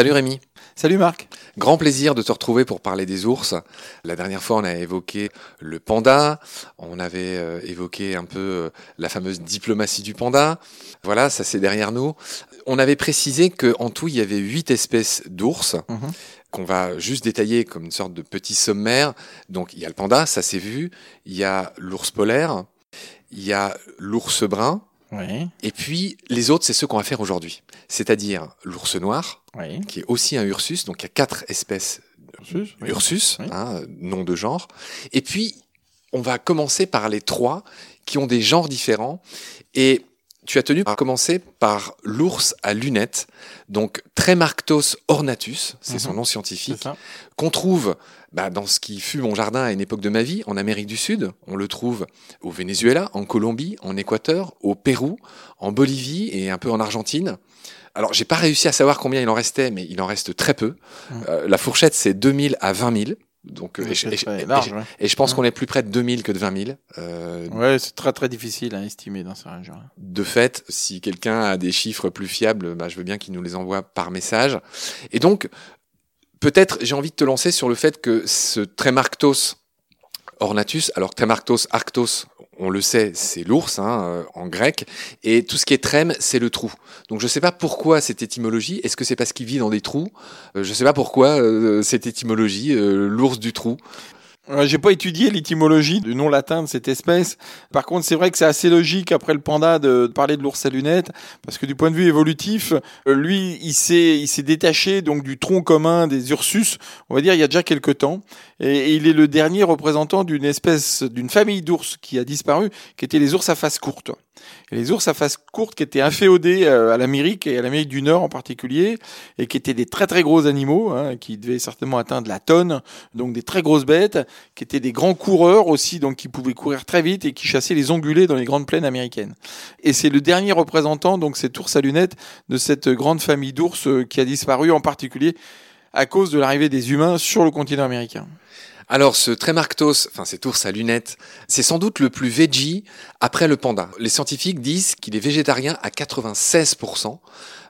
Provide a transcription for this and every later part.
Salut Rémi. Salut Marc. Grand plaisir de te retrouver pour parler des ours. La dernière fois, on a évoqué le panda, on avait euh, évoqué un peu euh, la fameuse diplomatie du panda. Voilà, ça c'est derrière nous. On avait précisé qu'en tout, il y avait huit espèces d'ours. Mhm. qu'on va juste détailler comme une sorte de petit sommaire. Donc il y a le panda, ça s'est vu, il y a l'ours polaire, il y a l'ours brun, Oui. et puis les autres, c'est ceux qu'on va faire aujourd'hui. C'est-à-dire l'ours noir, Oui. qui est aussi un Ursus, donc il y a quatre espèces Ursus, oui. Ursus, hein, nom de genre. Et puis, on va commencer par les trois qui ont des genres différents. Et tu as tenu à commencer par l'ours à lunettes, donc Tremarctos ornatus, c'est son Mhm. nom scientifique, qu'on trouve bah, dans ce qui fut mon jardin à une époque de ma vie, en Amérique du Sud. On le trouve au Venezuela, en Colombie, en Équateur, au Pérou, en Bolivie et un peu en Argentine. Alors, j'ai pas réussi à savoir combien il en restait, mais il en reste très peu. Mhm. Euh, la fourchette, c'est 2000 à 20 000. Donc, et, je- et je- très et large, je- ouais. et je pense qu'on est plus près de 2000 que de 20 000. Euh, Ouais, c'est très très difficile à estimer dans ces régions. de fait, si quelqu'un a des chiffres plus fiables, bah, je veux bien qu'il nous les envoie par message. Et donc, peut-être j'ai envie de te lancer sur le fait que ce Tremarctos ornatus, alors Tremarctos arctos, on le sait, c'est l'ours hein, euh, en grec, et tout ce qui est trème, c'est le trou. Donc je ne sais pas pourquoi cette étymologie. Est-ce que c'est parce qu'il vit dans des trous? Euh, Je ne sais pas pourquoi euh, cette étymologie, l'ours du trou. Ouais, J'ai pas étudié l'étymologie du nom latin de cette espèce. Par contre, c'est vrai que c'est assez logique après le panda de, parler de l'ours à lunettes, parce que du point de vue évolutif, euh, lui, il s'est il s'est détaché donc du tronc commun des Ursus. On va dire il y a déjà quelques temps, et, et il est le dernier représentant d'une espèce, d'une famille d'ours qui a disparu, qui étaient les ours à face courte. Les ours à face courte qui étaient inféodés euh, à l'Amérique et à l'Amérique du Nord en particulier, et qui étaient des très très gros animaux, hein, qui devaient certainement atteindre la tonne, donc des très grosses bêtes, qui étaient des grands coureurs aussi, donc qui pouvaient courir très vite et qui chassaient les ongulés dans les grandes plaines américaines. Et c'est le dernier représentant, donc cet ours à lunettes, de cette grande famille d'ours euh, qui a disparu en particulier à cause de l'arrivée des humains sur le continent américain. Alors, ce Tremarctos, enfin cet ours à lunettes, c'est sans doute le plus veggie après le panda. Les scientifiques disent qu'il est végétarien à 96%.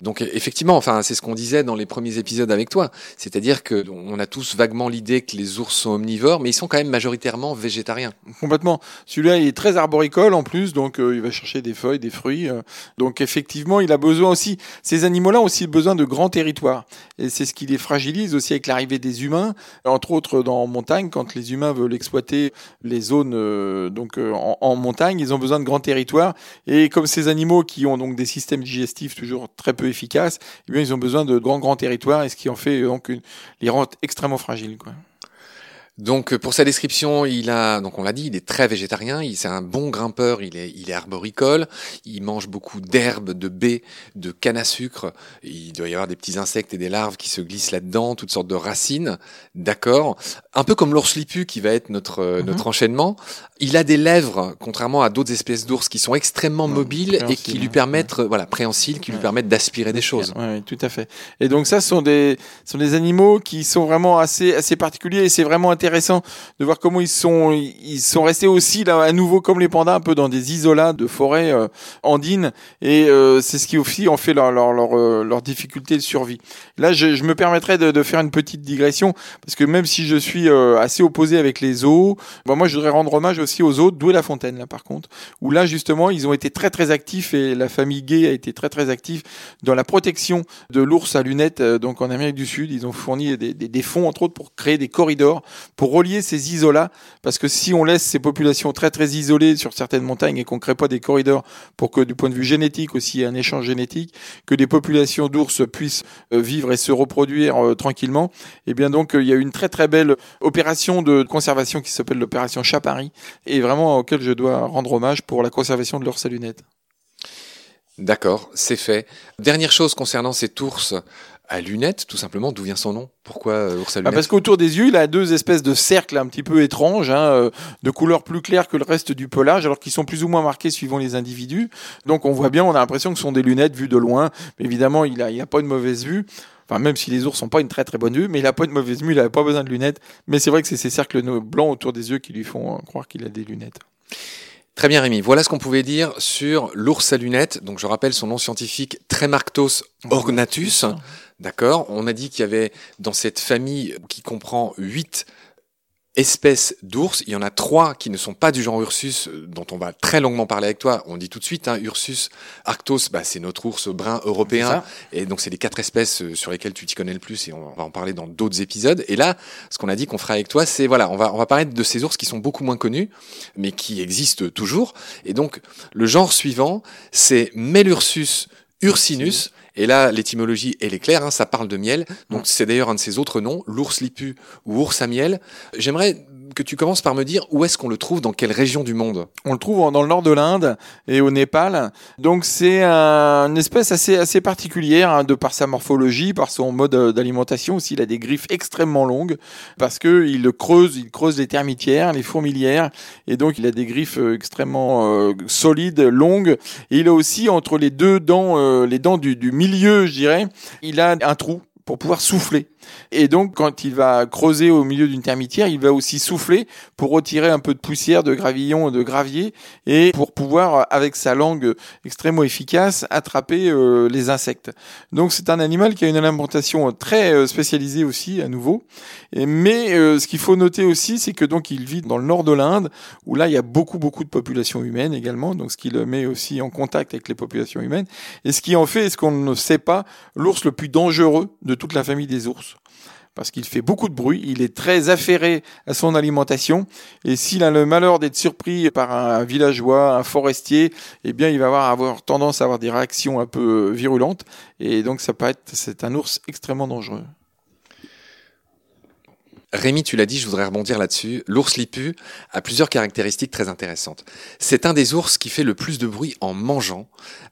Donc effectivement, enfin c'est ce qu'on disait dans les premiers épisodes avec toi, c'est-à-dire que on a tous vaguement l'idée que les ours sont omnivores, mais ils sont quand même majoritairement végétariens. Complètement. Celui-là, il est très arboricole en plus, donc euh, il va chercher des feuilles, des fruits. euh. donc effectivement, il a besoin aussi. Ces animaux-là ont aussi besoin de grands territoires, et c'est ce qui les fragilise aussi avec l'arrivée des humains, entre autres dans en quand les humains veulent exploiter les zones euh, donc euh, en, montagne, ils ont besoin de grands territoires. Et comme ces animaux qui ont donc des systèmes digestifs toujours très peu efficaces, eh bien ils ont besoin de grands grands territoires, et ce qui en fait euh, donc une- les rend extrêmement fragiles. Donc euh, pour sa description, il a donc on l'a dit, il est très végétarien, il c'est un bon grimpeur, il est il est arboricole, il mange beaucoup d'herbes, de baies, de canne à sucre, il doit y avoir des petits insectes et des larves qui se glissent là-dedans, toutes sortes de racines, d'accord. Un peu comme l'ours lipu qui va être notre euh, Mhm. notre enchaînement, il a des lèvres contrairement à d'autres espèces d'ours qui sont extrêmement Ouais, mobiles et qui lui permettent voilà, préhensiles qui lui permettent d'aspirer des choses. Oui, tout à fait. Et donc ça, ce sont des, sont des animaux qui sont vraiment assez, assez particuliers et c'est vraiment intéressant de voir comment ils sont, ils sont restés aussi là à nouveau comme les pandas un peu dans des isolats de forêt euh, andines et euh, c'est ce qui aussi en fait leur leur leur, euh, leur difficulté de survie. Là, je, je me permettrais de, de faire une petite digression parce que même si je suis euh, assez opposé avec les zoos, bah, moi je voudrais rendre hommage aussi aux zoos d'Oué la Fontaine là par contre où là justement ils ont été très très actifs et la famille Gay a été très très active dans la protection de l'ours à lunettes euh, donc en Amérique du Sud. Ils ont fourni des, des, des fonds entre autres pour créer des corridors pour relier ces isolats parce que si on laisse ces populations très très isolées sur certaines montagnes et qu'on crée pas des corridors pour que du point de vue génétique aussi un échange génétique que des populations d'ours puissent euh, vivre et se reproduire euh, tranquillement et bien donc euh, il y a une très très belle opération de conservation qui s'appelle l'opération Chapari et vraiment auquel je dois rendre hommage pour la conservation de l'ours à lunettes. D'accord, c'est fait. Dernière chose concernant cet ours à lunettes, tout simplement, d'où vient son nom? Pourquoi euh, ours à Ah, lunettes? parce qu'autour des yeux, il a deux espèces de cercles un petit peu étranges, hein, euh, de couleur plus claire que le reste du pelage, alors qu'ils sont plus ou moins marqués suivant les individus. Donc on voit bien, on a l'impression que ce sont des lunettes vues de loin. Mais évidemment, il a, il a pas une mauvaise vue. Enfin, même si les ours n'ont pas une très très bonne vue, mais il a pas une mauvaise vue, il n'a pas besoin de lunettes. Mais c'est vrai que c'est ces cercles blancs autour des yeux qui lui font euh, croire qu'il a des lunettes. Très bien Rémi, voilà ce qu'on pouvait dire sur l'ours à lunettes. Donc je rappelle son nom scientifique Tremarctos ornatus. D'accord On a dit qu'il y avait dans cette famille qui comprend huit espèces d'ours. Il y en a trois qui ne sont pas du genre Ursus, euh, dont on va très longuement parler avec toi. On dit tout de suite, hein, Ursus arctos, bah, c'est notre ours brun européen. Et donc, c'est les quatre espèces euh, sur lesquelles tu t'y connais le plus et on va en parler dans d'autres épisodes. Et là, ce qu'on a dit qu'on fera avec toi, c'est, voilà, on va, on va parler de ces ours qui sont beaucoup moins connus, mais qui existent toujours. Et donc, le genre suivant, c'est Melursus ursinus. Et là, l'étymologie, elle est claire, hein, ça parle de miel. Donc, c'est d'ailleurs un de ses autres noms, l'ours lipu ou ours à miel. J'aimerais que tu commences par me dire où est-ce qu'on le trouve, dans quelle région du monde? On le trouve dans le nord de l'Inde et au Népal. Donc c'est une espèce assez assez particulière hein, de par sa morphologie, par son mode euh, d'alimentation aussi. Il a des griffes extrêmement longues parce que il creuse, il creuse les termitières, les fourmilières et donc il a des griffes euh, extrêmement euh, solides, longues. Et il a aussi entre les deux dents, les dents du, du milieu, je dirais, il a un trou pour pouvoir souffler. Et donc, quand il va creuser au milieu d'une termitière, il va aussi souffler pour retirer un peu de poussière, de gravillon, de gravier, et pour pouvoir, avec sa langue extrêmement efficace, attraper euh, les insectes. Donc, c'est un animal qui a une alimentation très euh, spécialisée aussi, à nouveau. mais euh, ce qu'il faut noter aussi, c'est que donc il vit dans le nord de l'Inde, où là, il y a beaucoup, beaucoup de populations humaines également, donc ce qui le met aussi en contact avec les populations humaines, et ce qui en fait, ce qu'on ne sait pas, l'ours le plus dangereux de toute la famille des ours parce qu'il fait beaucoup de bruit, il est très affairé à son alimentation, et s'il a le malheur d'être surpris par un villageois, un forestier, eh bien il va avoir, tendance à avoir des réactions un peu virulentes, et donc ça peut c'est un ours extrêmement dangereux. Rémi, tu l'as dit, je voudrais rebondir là-dessus. L'ours lipu a plusieurs caractéristiques très intéressantes. C'est un des ours qui fait le plus de bruit en mangeant.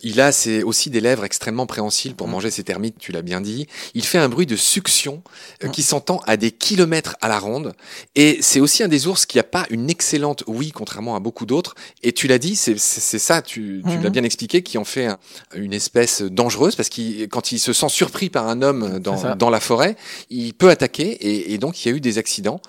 Il a aussi des lèvres extrêmement préhensiles pour mmh. manger ses termites, tu l'as bien dit. Il fait un bruit de succion euh, mmh. qui s'entend à des kilomètres à la ronde. Et c'est aussi un des ours qui n'a pas une excellente oui, contrairement à beaucoup d'autres. Et tu l'as dit, c'est ça, tu, mmh. l'as bien expliqué, qui en fait une espèce dangereuse parce qu'il quand il se sent surpris par un homme dans, la forêt, il peut attaquer. Et, et donc il y a eu des accidents.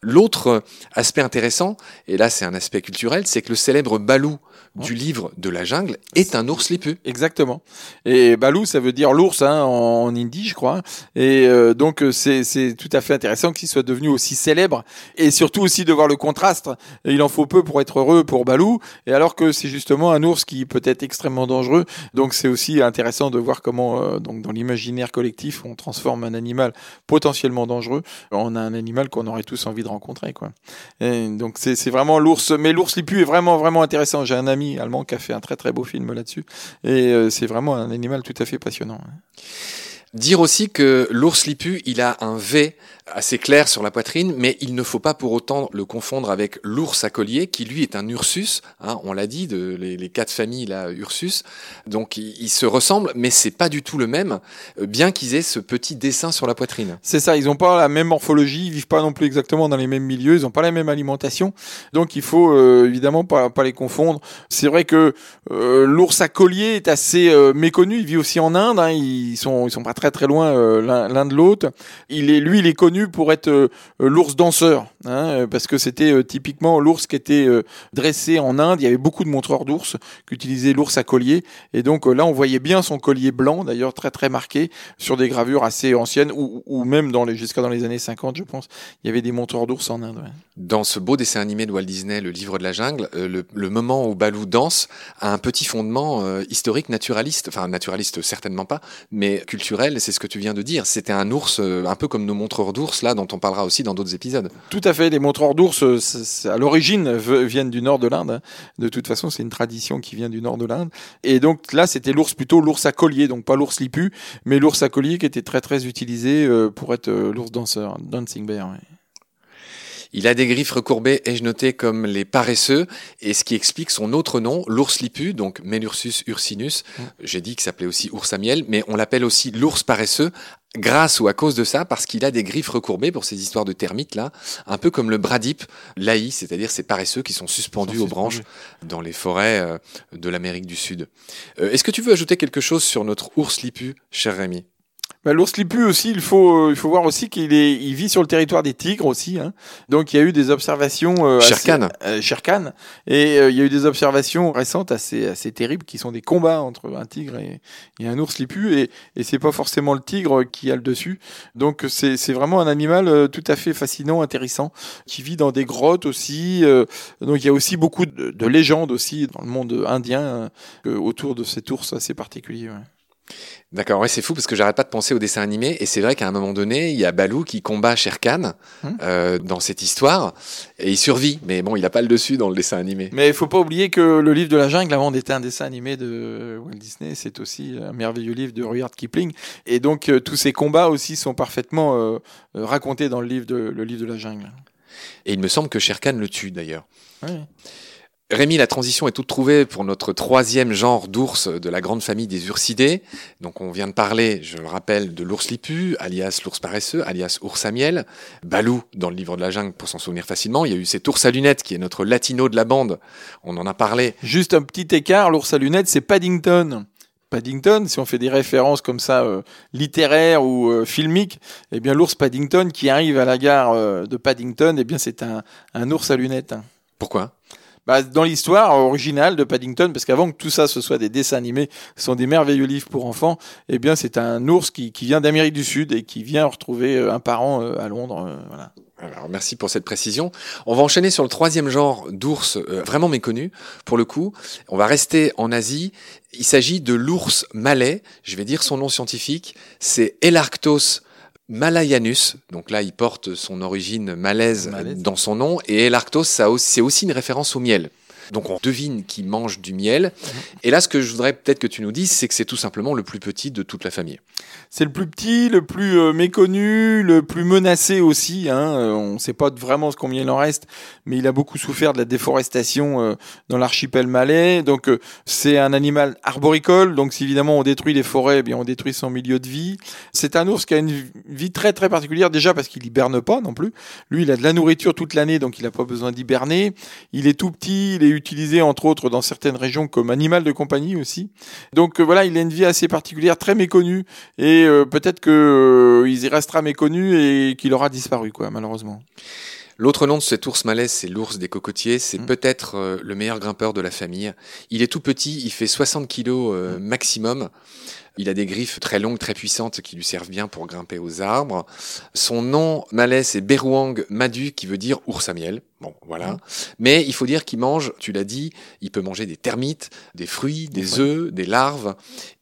L'autre aspect intéressant, et là c'est un aspect culturel, c'est que le célèbre Balou du livre de la jungle est un ours lipu. Exactement. Et Balou, ça veut dire l'ours hein, en, hindi, je crois. Et euh, donc c'est tout à fait intéressant qu'il soit devenu aussi célèbre et surtout aussi de voir le contraste. Il en faut peu pour être heureux pour Balou, et alors que c'est justement un ours qui peut être extrêmement dangereux. Donc c'est aussi intéressant de voir comment euh, donc dans l'imaginaire collectif on transforme un animal potentiellement dangereux en un animal qu'on aurait tous envie de rencontrer quoi. Et donc c'est vraiment l'ours, mais l'ours lipu est vraiment vraiment intéressant. J'ai un ami allemand qui a fait un très très beau film là-dessus. Et euh, c'est vraiment un animal tout à fait passionnant. Dire aussi que l'ours lipu, il a un V assez clair sur la poitrine, mais il ne faut pas pour autant le confondre avec l'ours à collier, qui lui est un Ursus. Hein, on l'a dit, de, les, quatre familles là, Ursus. Donc ils se ressemblent, mais c'est pas du tout le même, euh, bien qu'ils aient ce petit dessin sur la poitrine. C'est ça, ils n'ont pas la même morphologie, ils vivent pas non plus exactement dans les mêmes milieux, ils n'ont pas la même alimentation, donc il faut euh, évidemment pas, pas les confondre. C'est vrai que euh, l'ours à collier est assez méconnu, il vit aussi en Inde, hein, ils sont ils sont pas très très loin l'un de l'autre. Il est lui, il est connu pour être euh, euh, l'ours danseur, hein, euh, parce que c'était typiquement l'ours qui était dressé en Inde. Il y avait beaucoup de montreurs d'ours qui utilisaient l'ours à collier, et donc là on voyait bien son collier blanc, d'ailleurs très très marqué, sur des gravures assez anciennes, ou, même dans les jusqu'à dans les années 50, je pense, il y avait des montreurs d'ours en Inde. Dans ce beau dessin animé de Walt Disney, le livre de la jungle, le, moment où Balou danse a un petit fondement historique naturaliste, enfin naturaliste certainement pas, mais culturel. C'est ce que tu viens de dire. C'était un ours un peu comme nos montreurs d'ours là, dont on parlera aussi dans d'autres épisodes. Tout à fait. Les montreurs d'ours, euh, à l'origine, viennent du nord de l'Inde. Hein. De toute façon, c'est une tradition qui vient du nord de l'Inde. Et donc là, c'était l'ours plutôt l'ours à collier, donc pas l'ours lipu, mais l'ours à collier qui était très très utilisé euh, pour être euh, l'ours danseur, dancing bear. Il a des griffes recourbées, ai-je noté, comme les paresseux, et ce qui explique son autre nom, l'ours lipu, donc Melursus ursinus. Mm. J'ai dit qu'il s'appelait aussi ours à miel, mais on l'appelle aussi l'ours paresseux, grâce ou à cause de ça, parce qu'il a des griffes recourbées pour ces histoires de termites là, un peu comme le bradipe laï, c'est-à-dire ces paresseux qui sont suspendus aux branches dans les forêts euh, de l'Amérique du Sud. Euh, est-ce que tu veux ajouter quelque chose sur notre ours lipu, cher Rémi? Bah, l'ours lipu aussi, il faut, euh, il faut voir aussi qu'il est, il vit sur le territoire des tigres aussi. Hein. Donc il y a eu des observations. Euh, Sherkan. euh, Sherkan. Et euh, il y a eu des observations récentes assez, assez terribles qui sont des combats entre un tigre et, et un ours lipu. Et, et c'est pas forcément le tigre qui a le dessus. Donc c'est, c'est vraiment un animal euh, tout à fait fascinant, intéressant, qui vit dans des grottes aussi. euh, donc il y a aussi beaucoup de, de légendes aussi dans le monde indien euh, autour de cet ours assez particulier. ouais. D'accord, ouais, c'est fou parce que j'arrête pas de penser au dessin animé et c'est vrai qu'à un moment donné, il y a Balou qui combat Shere Khan Hmm. euh, dans cette histoire et il survit, mais bon, il a pas le dessus dans le dessin animé. Mais il faut pas oublier que le livre de la jungle, avant d'être un dessin animé de Walt Disney, c'est aussi un merveilleux livre de Rudyard Kipling. Et donc euh, tous ces combats aussi sont parfaitement euh, racontés dans le livre de le livre de la jungle. Et il me semble que Shere Khan le tue d'ailleurs. Ouais. Rémi, la transition est toute trouvée pour notre troisième genre d'ours de la grande famille des ursidés. Donc on vient de parler, je le rappelle, de l'ours lipu, alias l'ours paresseux, alias ours à miel. Balou, dans le livre de la jungle, pour s'en souvenir facilement. Il y a eu cet ours à lunettes qui est notre latino de la bande. On en a parlé. Juste un petit écart, l'ours à lunettes, c'est Paddington. Paddington, si on fait des références comme ça euh, littéraires ou euh, filmiques, eh bien l'ours Paddington qui arrive à la gare euh, de Paddington, eh bien c'est un, un ours à lunettes. Pourquoi? Bah, dans l'histoire originale de Paddington, parce qu'avant que tout ça ce soit des dessins animés, ce sont des merveilleux livres pour enfants, eh bien c'est un ours qui, vient d'Amérique du Sud et qui vient retrouver euh, un parent euh, à Londres. euh, voilà. Alors merci pour cette précision. On va enchaîner sur le troisième genre d'ours vraiment méconnu. Pour le coup, on va rester en Asie. Il s'agit de l'ours malais. Je vais dire son nom scientifique. C'est Elarctos malayanus. Donc là, il porte son origine malaise, Malaise. dans son nom. Et aussi- c'est aussi une référence au miel. Donc on devine qu'il mange du miel. Et là, ce que je voudrais peut-être que tu nous dises, c'est que c'est tout simplement le plus petit de toute la famille. C'est le plus petit, le plus euh, méconnu, le plus menacé aussi. Hein. Euh, on ne sait pas vraiment ce combien il en reste, mais il a beaucoup souffert de la déforestation euh, dans l'archipel malais. Donc c'est un animal arboricole. Donc si évidemment on détruit les forêts, eh bien on détruit son milieu de vie. C'est un ours qui a une vie très très particulière déjà parce qu'il hiberne pas non plus. Lui, il a de la nourriture toute l'année, donc il n'a pas besoin d'hiberner. Il est tout petit, il est utilisé entre autres dans certaines régions comme animal de compagnie aussi. Donc euh, voilà, il a une vie assez particulière, très méconnue, et euh, peut-être que euh, y restera méconnu et qu'il aura disparu, quoi, malheureusement. L'autre nom de cet ours malais, c'est l'ours des cocotiers. C'est Mm. peut-être euh, le meilleur grimpeur de la famille. Il est tout petit, il fait 60 kilos euh, maximum. Il a des griffes très longues, très puissantes qui lui servent bien pour grimper aux arbres. Son nom malais, c'est Beruang Madu, qui veut dire ours à miel. Bon, voilà. Mm. Mais il faut dire qu'il mange, tu l'as dit, il peut manger des termites, des fruits, des Ouais. œufs, des larves.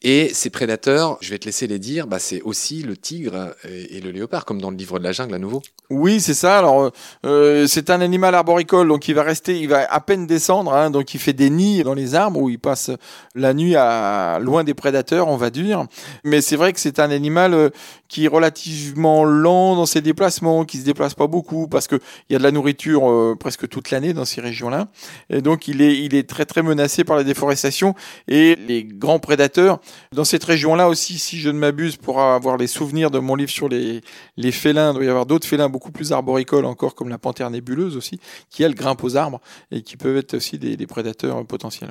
Et ses prédateurs, je vais te laisser les dire, bah, c'est aussi le tigre et, et le léopard, comme dans le livre de la jungle à nouveau. Oui, c'est ça. Alors, euh, c'est un animal arboricole, donc il va rester, il va à peine descendre, hein, donc il fait des nids dans les arbres où il passe la nuit à loin des prédateurs, on va dire. Mais c'est vrai que c'est un animal euh, qui est relativement lent dans ses déplacements, qui se déplace pas beaucoup parce que il y a de la nourriture euh, presque toute l'année dans ces régions-là, et donc il est, très très menacé par la déforestation. Et les grands prédateurs dans cette région-là aussi, si je ne m'abuse, pour avoir les souvenirs de mon livre sur les félins, il doit y avoir d'autres félins beaucoup plus arboricoles encore, comme la panthère nébuleuse aussi, qui elle grimpe aux arbres et qui peuvent être aussi des, prédateurs euh, potentiels.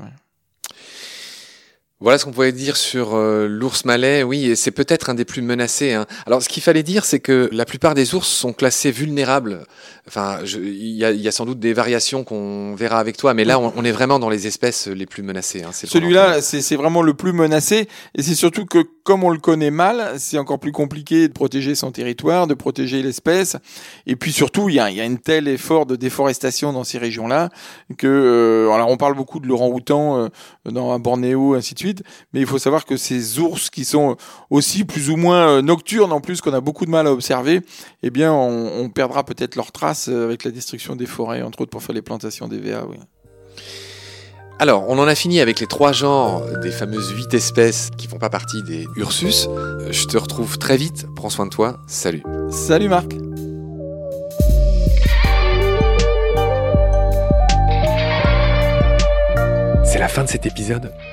Voilà ce qu'on pouvait dire sur euh, l'ours malais. Oui, et c'est peut-être un des plus menacés. hein. Alors, ce qu'il fallait dire, c'est que la plupart des ours sont classés vulnérables. Enfin, il y, a, il y a sans doute des variations qu'on verra avec toi, mais là, on, on est vraiment dans les espèces les plus menacées. hein. Celui-là, c'est vraiment le plus menacé, et c'est surtout que comme on le connaît mal, c'est encore plus compliqué de protéger son territoire, de protéger l'espèce, et puis surtout, il y a, il y a un tel effort de déforestation dans ces régions-là que, euh, alors on parle beaucoup de l'orang-outan euh, dans Bornéo, ainsi de suite, mais il faut savoir que ces ours qui sont aussi plus ou moins euh, nocturnes, en plus qu'on a beaucoup de mal à observer, eh bien, on, on perdra peut-être leurs traces euh, avec la destruction des forêts, entre autres pour faire les plantations d'EVA. Oui. Alors, on en a fini avec les trois genres des fameuses huit espèces qui font pas partie des Ursus. Euh, Je te retrouve très vite. Prends soin de toi. Salut. Salut Marc. C'est la fin de cet épisode.